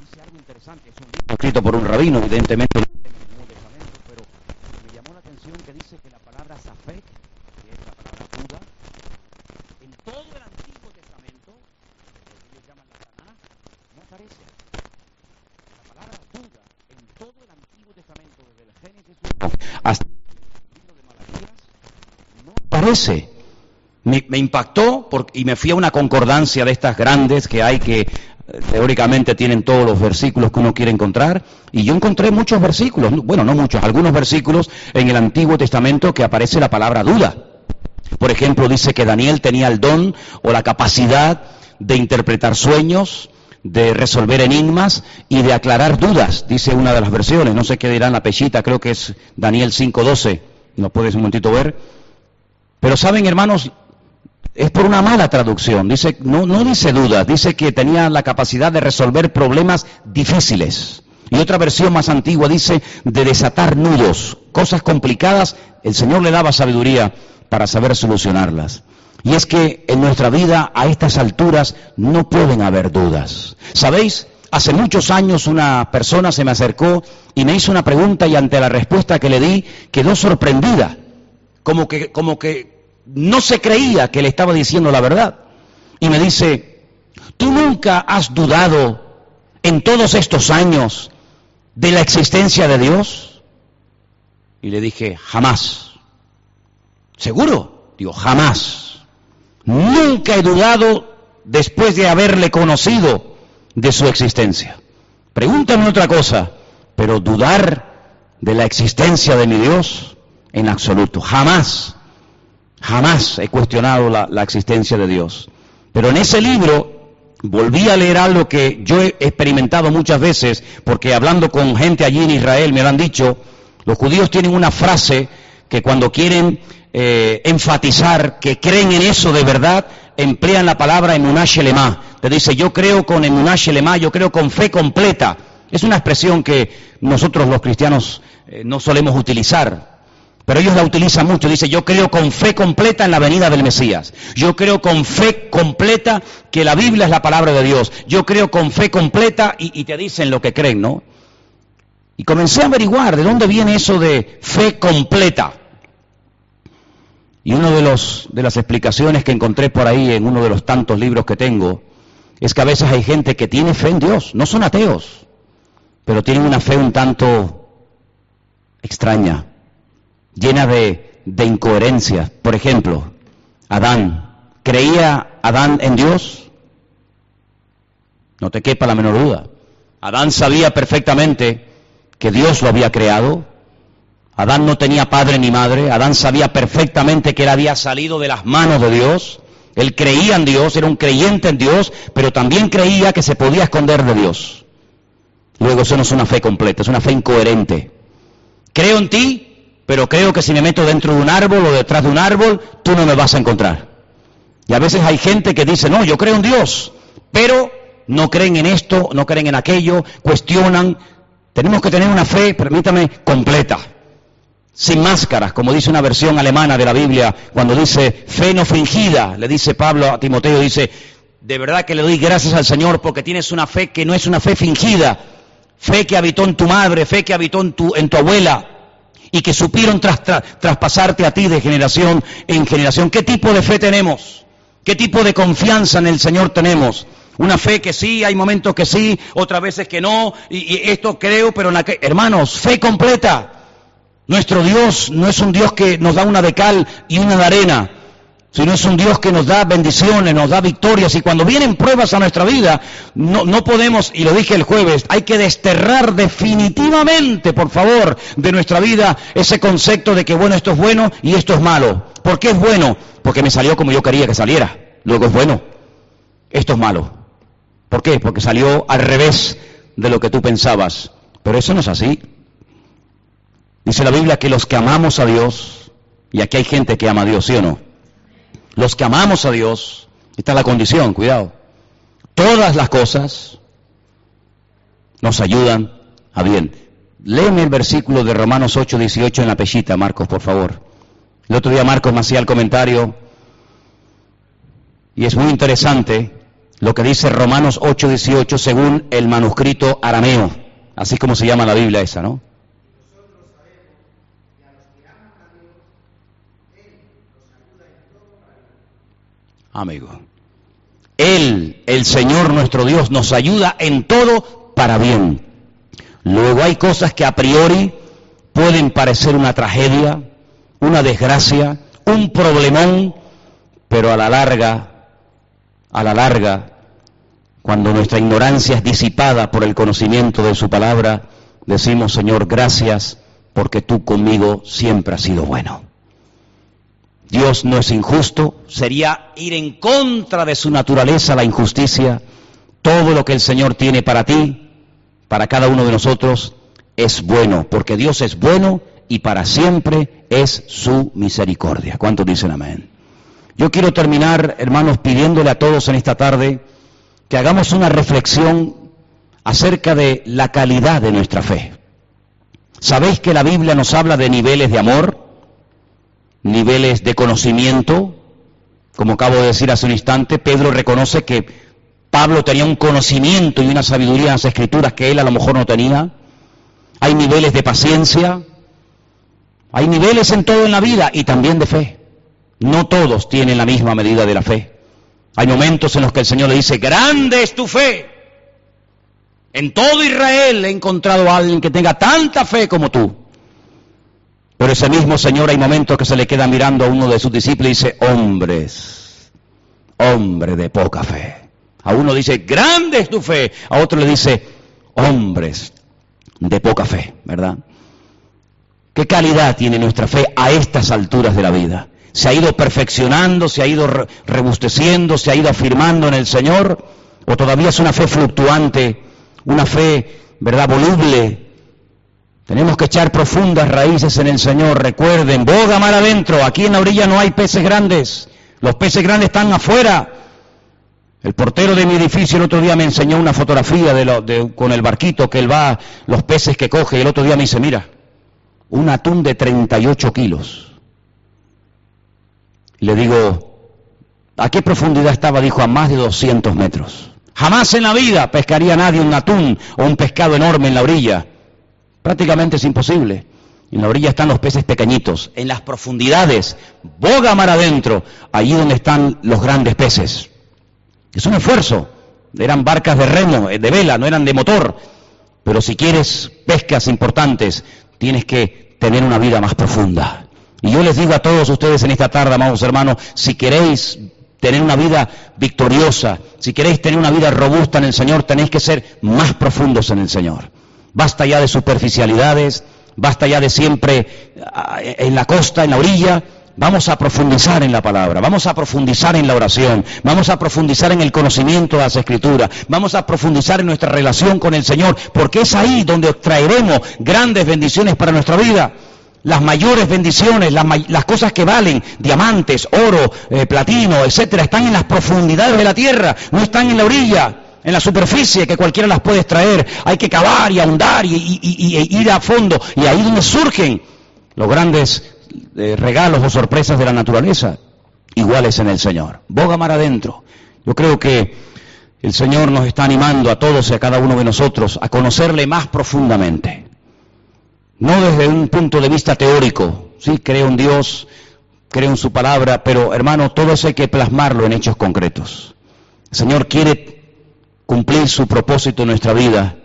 dice algo interesante, es un libro escrito por un rabino, evidentemente en el Nuevo Testamento, pero me llamó la atención que dice que la palabra Safek, que es la palabra duda, en todo el Antiguo Testamento, lo que ellos llaman la Tanás, no aparece. La palabra duda en todo el Antiguo Testamento, desde el Génesis hasta el libro de Malaquías, no aparece. Impactó y me fui a una concordancia de estas grandes que hay que eh, teóricamente tienen todos los versículos que uno quiere encontrar, y yo encontré muchos versículos, bueno, no muchos, algunos versículos en el Antiguo Testamento que aparece la palabra duda. Por ejemplo, dice que Daniel tenía el don o la capacidad de interpretar sueños, de resolver enigmas y de aclarar dudas, dice una de las versiones. No sé qué dirán la pechita, creo que es Daniel 5.12. ¿No puedes un momentito ver? Pero saben, hermanos, es por una mala traducción. Dice, no, no dice dudas, dice que tenía la capacidad de resolver problemas difíciles. Y otra versión más antigua dice de desatar nudos, cosas complicadas, el Señor le daba sabiduría para saber solucionarlas. Y es que en nuestra vida a estas alturas no pueden haber dudas. ¿Sabéis? Hace muchos años una persona se me acercó y me hizo una pregunta y ante la respuesta que le di quedó sorprendida, como que, como que no se creía que le estaba diciendo la verdad. Y me dice, ¿tú nunca has dudado en todos estos años de la existencia de Dios? Y le dije, jamás. ¿Seguro? Digo, jamás. Nunca he dudado después de haberle conocido de su existencia. Pregúntame otra cosa, pero dudar de la existencia de mi Dios en absoluto. Jamás, jamás he cuestionado la, existencia de Dios. Pero en ese libro volví a leer algo que yo he experimentado muchas veces, porque hablando con gente allí en Israel me lo han dicho, los judíos tienen una frase que cuando quieren eh, enfatizar que creen en eso de verdad, emplean la palabra emuná shelema. Te dice, yo creo con emuná shelema, yo creo con fe completa. Es una expresión que nosotros los cristianos eh, no solemos utilizar, pero ellos la utilizan mucho. Dice, yo creo con fe completa en la venida del Mesías. Yo creo con fe completa que la Biblia es la palabra de Dios. Yo creo con fe completa y, te dicen lo que creen, ¿no? Y comencé a averiguar de dónde viene eso de fe completa. Y una de, los, de las explicaciones que encontré por ahí en uno de los tantos libros que tengo es que a veces hay gente que tiene fe en Dios, no son ateos, pero tienen una fe un tanto extraña, llena de, de incoherencias. Por ejemplo, Adán, ¿creía Adán en Dios? No te quepa la menor duda. Adán sabía perfectamente que Dios lo había creado, Adán no tenía padre ni madre, Adán sabía perfectamente que él había salido de las manos de Dios, él creía en Dios, era un creyente en Dios, pero también creía que se podía esconder de Dios. Luego eso no es una fe completa, es una fe incoherente. Creo en ti, pero creo que si me meto dentro de un árbol o detrás de un árbol, tú no me vas a encontrar. Y a veces hay gente que dice, no, yo creo en Dios, pero no creen en esto, no creen en aquello, cuestionan. Tenemos que tener una fe, permítame, completa sin máscaras, como dice una versión alemana de la Biblia, cuando dice fe no fingida, le dice Pablo a Timoteo, dice, de verdad que le doy gracias al Señor porque tienes una fe que no es una fe fingida, fe que habitó en tu madre, fe que habitó en tu, en tu abuela y que supieron traspasarte a ti de generación en generación. ¿Qué tipo de fe tenemos? ¿Qué tipo de confianza en el Señor tenemos? Una fe que sí, hay momentos que sí, otras veces que no, y, esto creo, pero en la que, hermanos, fe completa. Nuestro Dios no es un Dios que nos da una de cal y una de arena, sino es un Dios que nos da bendiciones, nos da victorias. Y cuando vienen pruebas a nuestra vida, no, no podemos, y lo dije el jueves, hay que desterrar definitivamente, por favor, de nuestra vida ese concepto de que, bueno, esto es bueno y esto es malo. ¿Por qué es bueno? Porque me salió como yo quería que saliera. Luego es bueno. Esto es malo. ¿Por qué? Porque salió al revés de lo que tú pensabas. Pero eso no es así. Dice la Biblia que los que amamos a Dios, y aquí hay gente que ama a Dios, ¿sí o no? Los que amamos a Dios, esta es la condición, cuidado. Todas las cosas nos ayudan a bien. Léeme el versículo de Romanos 8, 18 en la pellita, Marcos, por favor. El otro día Marcos me hacía el comentario y es muy interesante lo que dice Romanos 8, 18 según el manuscrito arameo, así como se llama la Biblia esa, ¿no? Amigo. Él, el Señor nuestro Dios, nos ayuda en todo para bien. Luego hay cosas que a priori pueden parecer una tragedia, una desgracia, un problemón, pero a la larga, a la larga, cuando nuestra ignorancia es disipada por el conocimiento de su palabra, decimos, Señor, gracias porque tú conmigo siempre has sido bueno. Dios no es injusto, sería ir en contra de su naturaleza la injusticia. Todo lo que el Señor tiene para ti, para cada uno de nosotros, es bueno, porque Dios es bueno y para siempre es su misericordia. ¿Cuántos dicen amén? Yo quiero terminar, hermanos, pidiéndole a todos en esta tarde que hagamos una reflexión acerca de la calidad de nuestra fe. ¿Sabéis que la Biblia nos habla de niveles de amor, niveles de conocimiento? Como acabo de decir hace un instante, Pedro reconoce que Pablo tenía un conocimiento y una sabiduría en las escrituras que él a lo mejor no tenía. Hay niveles de paciencia, hay niveles en todo en la vida y también de fe. No todos tienen la misma medida de la fe. Hay momentos en los que el Señor le dice, grande es tu fe. En todo Israel he encontrado a alguien que tenga tanta fe como tú. Pero ese mismo Señor hay momentos que se le queda mirando a uno de sus discípulos y dice, hombres, hombre de poca fe. A uno dice, grande es tu fe. A otro le dice, hombres de poca fe, ¿verdad? ¿Qué calidad tiene nuestra fe a estas alturas de la vida? ¿Se ha ido perfeccionando, se ha ido rebusteciendo, se ha ido afirmando en el Señor? ¿O todavía es una fe fluctuante una fe, ¿verdad?, voluble. Tenemos que echar profundas raíces en el Señor. Recuerden, boga mar adentro. Aquí en la orilla no hay peces grandes. Los peces grandes están afuera. El portero de mi edificio el otro día me enseñó una fotografía de con el barquito que él va, los peces que coge. Y el otro día me dice, mira, un atún de 38 kilos. Le digo, ¿a qué profundidad estaba? Dijo, a más de 200 metros. Jamás en la vida pescaría nadie un atún o un pescado enorme en la orilla. Prácticamente es imposible. En la orilla están los peces pequeñitos. En las profundidades, boga mar adentro, allí donde están los grandes peces. Es un esfuerzo. Eran barcas de remo, eh, de vela, no eran de motor. Pero si quieres pescas importantes, tienes que tener una vida más profunda. Y yo les digo a todos ustedes en esta tarde, amados hermanos, si queréis tener una vida victoriosa, si queréis tener una vida robusta en el Señor, tenéis que ser más profundos en el Señor. Basta ya de superficialidades, basta ya de siempre ah, en la costa, en la orilla. Vamos a profundizar en la palabra, vamos a profundizar en la oración, vamos a profundizar en el conocimiento de las escrituras, vamos a profundizar en nuestra relación con el Señor, porque es ahí donde traeremos grandes bendiciones para nuestra vida las mayores bendiciones, las, cosas que valen, diamantes, oro, eh, platino, etcétera, están en las profundidades de la tierra, no están en la orilla, en la superficie que cualquiera las puede extraer. Hay que cavar y ahondar y, ir a fondo. Y ahí donde surgen los grandes eh, regalos o sorpresas de la naturaleza, iguales en el Señor. Boga mar adentro. Yo creo que el Señor nos está animando a todos y a cada uno de nosotros a conocerle más profundamente no desde un punto de vista teórico, sí, creo en Dios, creo en su palabra, pero hermano, todo eso hay que plasmarlo en hechos concretos. El Señor quiere cumplir su propósito en nuestra vida.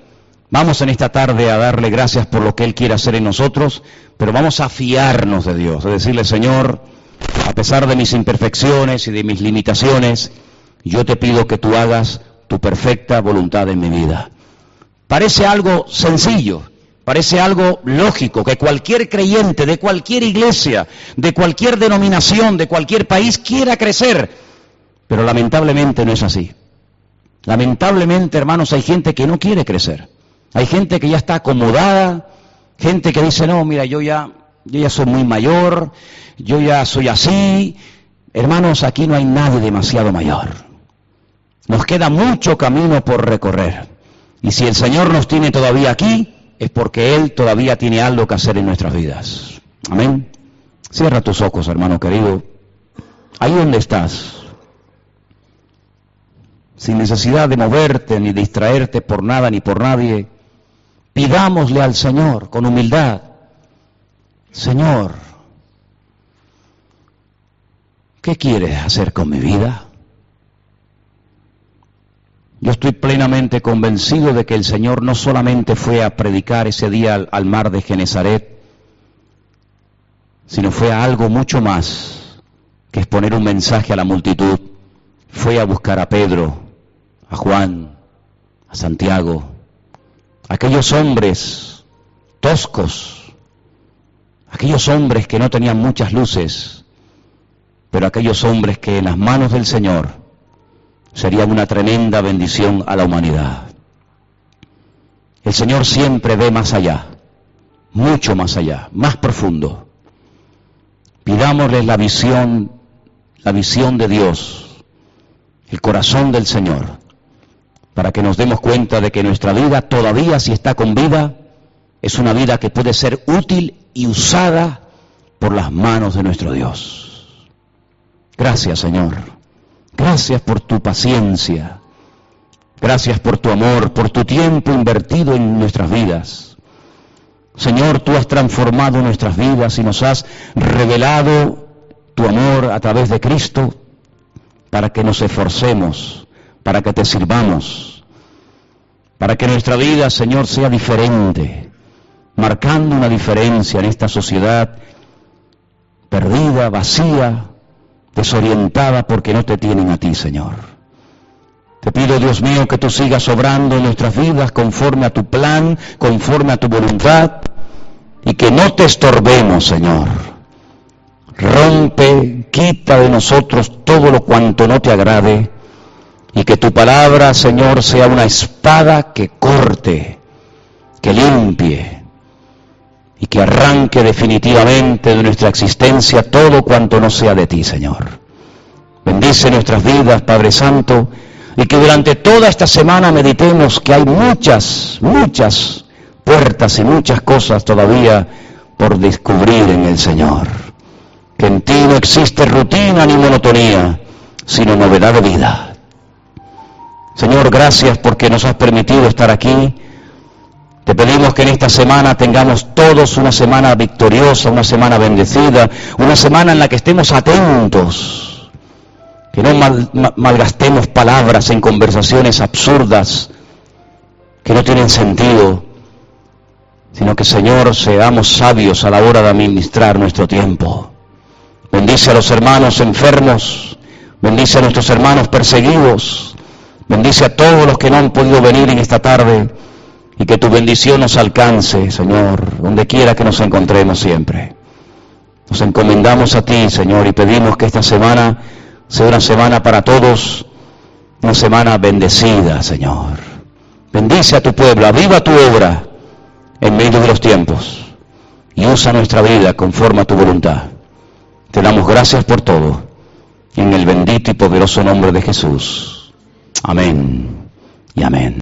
Vamos en esta tarde a darle gracias por lo que Él quiere hacer en nosotros, pero vamos a fiarnos de Dios, a decirle, Señor, a pesar de mis imperfecciones y de mis limitaciones, yo te pido que tú hagas tu perfecta voluntad en mi vida. Parece algo sencillo, Parece algo lógico que cualquier creyente de cualquier iglesia, de cualquier denominación, de cualquier país quiera crecer, pero lamentablemente no es así. Lamentablemente, hermanos, hay gente que no quiere crecer. Hay gente que ya está acomodada, gente que dice, no, mira, yo ya, yo ya soy muy mayor, yo ya soy así. Hermanos, aquí no hay nadie demasiado mayor. Nos queda mucho camino por recorrer. Y si el Señor nos tiene todavía aquí, es porque Él todavía tiene algo que hacer en nuestras vidas. Amén. Cierra tus ojos, hermano querido. Ahí donde estás. Sin necesidad de moverte ni distraerte por nada ni por nadie. Pidámosle al Señor con humildad. Señor, ¿qué quieres hacer con mi vida? Yo estoy plenamente convencido de que el Señor no solamente fue a predicar ese día al, mar de Genezaret, sino fue a algo mucho más. que exponer un mensaje a la multitud, fue a buscar a Pedro, a Juan, a Santiago, aquellos hombres toscos, aquellos hombres que no tenían muchas luces, pero aquellos hombres que en las manos del Señor serían una tremenda bendición a la humanidad. El Señor siempre ve más allá, mucho más allá, más profundo. Pidámosle la visión, la visión de Dios, el corazón del Señor, para que nos demos cuenta de que nuestra vida todavía si está con vida, es una vida que puede ser útil y usada por las manos de nuestro Dios. Gracias, Señor. Gracias por tu paciencia. Gracias por tu amor, por tu tiempo invertido en nuestras vidas. Señor, tú has transformado nuestras vidas y nos has revelado tu amor a través de Cristo para que nos esforcemos, para que te sirvamos, para que nuestra vida, Señor, sea diferente, marcando una diferencia en esta sociedad perdida, vacía, desorientada porque no te tienen a ti, Señor. Te pido, Dios mío, que tú sigas obrando en nuestras vidas conforme a tu plan, conforme a tu voluntad, y que no te estorbemos, Señor. Rompe, quita de nosotros todo lo cuanto no te agrade, y que tu palabra, Señor, sea una espada que corte, que limpie, y que arranque definitivamente de nuestra existencia todo cuanto no sea de ti, Señor. Bendice nuestras vidas, Padre Santo, y que durante toda esta semana meditemos que hay muchas, muchas puertas y muchas cosas todavía por descubrir en el Señor. Que en ti no existe rutina ni monotonía, sino novedad de vida. Señor, gracias porque nos has permitido estar aquí. Te pedimos que en esta semana tengamos todos una semana victoriosa, una semana bendecida, una semana en la que estemos atentos que no malgastemos palabras en conversaciones absurdas que no tienen sentido, sino que Señor seamos sabios a la hora de administrar nuestro tiempo. Bendice a los hermanos enfermos, bendice a nuestros hermanos perseguidos, bendice a todos los que no han podido venir en esta tarde y que tu bendición nos alcance, Señor, donde quiera que nos encontremos siempre. Nos encomendamos a ti, Señor, y pedimos que esta semana sea una semana para todos, una semana bendecida, Señor. Bendice a tu pueblo, aviva tu obra en medio de los tiempos y usa nuestra vida conforme a tu voluntad. Te damos gracias por todo, en el bendito y poderoso nombre de Jesús. Amén y amén.